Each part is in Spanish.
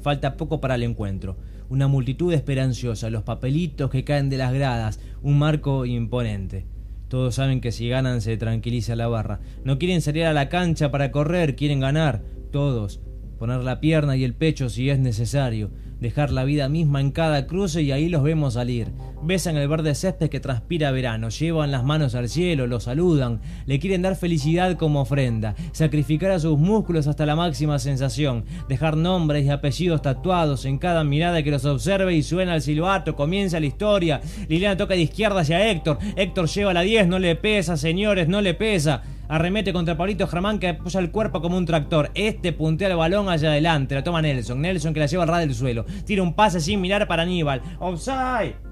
Falta poco para el encuentro. Una multitud esperanciosa, los papelitos que caen de las gradas, un marco imponente. Todos saben que si ganan se tranquiliza la barra. No quieren salir a la cancha para correr, quieren ganar. Todos. Poner la pierna y el pecho si es necesario dejar la vida misma en cada cruce y ahí los vemos salir. Besan el verde césped que transpira verano, llevan las manos al cielo, lo saludan, le quieren dar felicidad como ofrenda, sacrificar a sus músculos hasta la máxima sensación, dejar nombres y apellidos tatuados en cada mirada que los observe y suena el silbato, comienza la historia. Liliana toca de izquierda hacia Héctor, Héctor lleva la 10, no le pesa, señores, no le pesa. Arremete contra Pablito Germán que apoya el cuerpo como un tractor. Este puntea el balón allá adelante. La toma Nelson. Nelson que la lleva al ras del suelo. Tira un pase sin mirar para Aníbal. ¡Offside!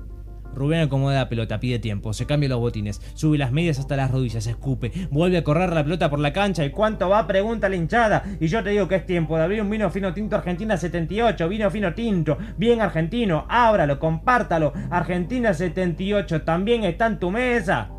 Rubén acomoda la pelota, pide tiempo, se cambia los botines, sube las medias hasta las rodillas, escupe, vuelve a correr la pelota por la cancha y cuánto va, pregunta la hinchada. Y yo te digo que es tiempo de abrir un vino fino tinto Argentina 78, vino fino tinto, bien argentino, ábralo, compártalo. Argentina 78 también está en tu mesa.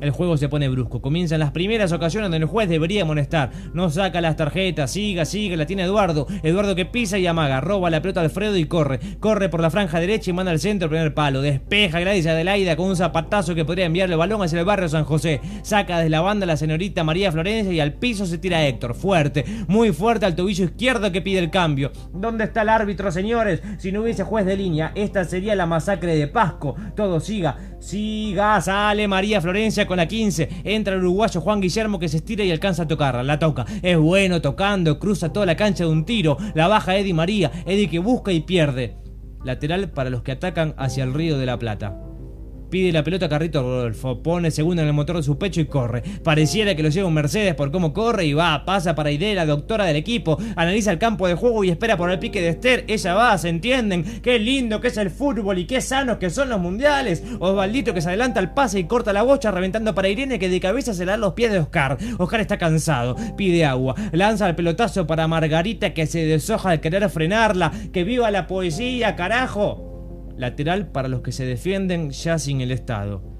El juego se pone brusco. Comienzan las primeras ocasiones donde el juez debería amonestar. No saca las tarjetas, siga, siga, la tiene Eduardo. Eduardo que pisa y amaga, roba la pelota a Alfredo y corre. Corre por la franja derecha y manda al centro el primer palo. Despeja Gladys Adelaida con un zapatazo que podría enviarle el balón hacia el barrio San José. Saca desde la banda la señorita María Florencia y al piso se tira Héctor. Fuerte, muy fuerte al tobillo izquierdo que pide el cambio. ¿Dónde está el árbitro, señores? Si no hubiese juez de línea, esta sería la masacre de Pasco. Todo siga, siga, sale María Florencia con la 15. Entra el uruguayo Juan Guillermo que se estira y alcanza a tocarla. La toca. Es bueno tocando. Cruza toda la cancha de un tiro. La baja Eddie María. Eddie que busca y pierde. Lateral para los que atacan hacia el Río de la Plata. Pide la pelota a Carrito Rodolfo, pone segundo en el motor de su pecho y corre. Pareciera que lo lleva un Mercedes por cómo corre y va, pasa para Irene, la doctora del equipo, analiza el campo de juego y espera por el pique de Esther. Ella va, se entienden. Qué lindo que es el fútbol y qué sanos que son los mundiales. Osvaldito que se adelanta al pase y corta la bocha reventando para Irene que de cabeza se le dan los pies de Oscar. Oscar está cansado, pide agua, lanza el pelotazo para Margarita que se deshoja al querer frenarla. Que viva la poesía, carajo lateral para los que se defienden ya sin el Estado.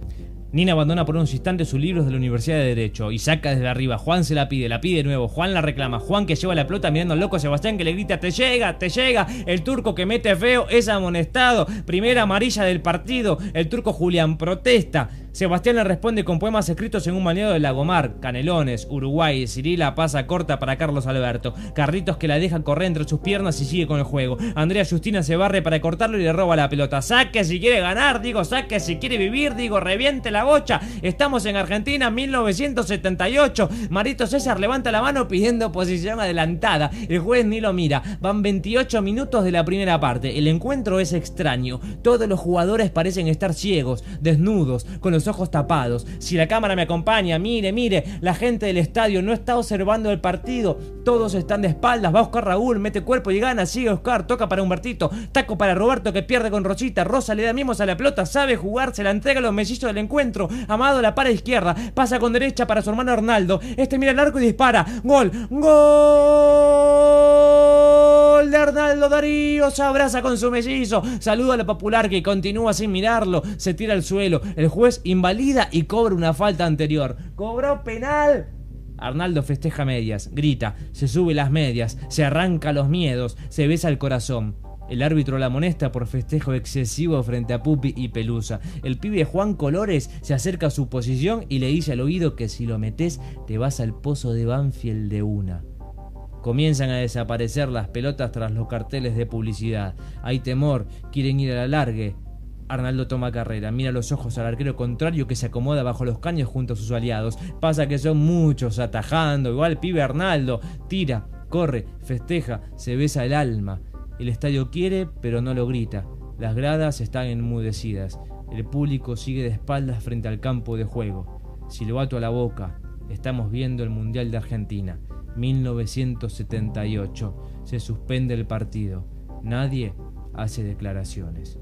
Nina abandona por unos instantes sus libros de la Universidad de Derecho y saca desde arriba. Juan se la pide, la pide de nuevo. Juan la reclama. Juan que lleva la pelota mirando al loco Sebastián que le grita: Te llega, te llega. El turco que mete feo es amonestado. Primera amarilla del partido. El turco Julián protesta. Sebastián le responde con poemas escritos en un maniado de Lagomar, Canelones, Uruguay, Cirila pasa corta para Carlos Alberto, Carritos que la deja correr entre sus piernas y sigue con el juego, Andrea Justina se barre para cortarlo y le roba la pelota, saque si quiere ganar, digo, saque si quiere vivir, digo, reviente la bocha, estamos en Argentina 1978, Marito César levanta la mano pidiendo posición adelantada, el juez ni lo mira, van 28 minutos de la primera parte, el encuentro es extraño, todos los jugadores parecen estar ciegos, desnudos, con los ojos tapados. Si la cámara me acompaña, mire, mire, la gente del estadio no está observando el partido. Todos están de espaldas. Va Oscar Raúl, mete cuerpo y gana. Sigue Oscar, toca para Humbertito. Taco para Roberto que pierde con Rosita. Rosa le da mimos a la pelota, sabe jugar, se la entrega a los mellizos del encuentro. Amado la para izquierda, pasa con derecha para su hermano Arnaldo. Este mira el arco y dispara. Gol, gol de Arnaldo Darío. Se abraza con su mellizo. Saluda a la popular que continúa sin mirarlo. Se tira al suelo. El juez invalida y cobra una falta anterior. ¡Cobró penal! Arnaldo festeja medias, grita, se sube las medias, se arranca los miedos, se besa el corazón. El árbitro la amonesta por festejo excesivo frente a Pupi y Pelusa. El pibe Juan Colores se acerca a su posición y le dice al oído que si lo metes te vas al pozo de Banfield de una. Comienzan a desaparecer las pelotas tras los carteles de publicidad. Hay temor, quieren ir a la largue. Arnaldo toma carrera, mira los ojos al arquero contrario que se acomoda bajo los caños junto a sus aliados. Pasa que son muchos atajando, igual pibe Arnaldo. Tira, corre, festeja, se besa el alma. El estadio quiere, pero no lo grita. Las gradas están enmudecidas. El público sigue de espaldas frente al campo de juego. Silbato a la boca. Estamos viendo el Mundial de Argentina. 1978. Se suspende el partido. Nadie hace declaraciones.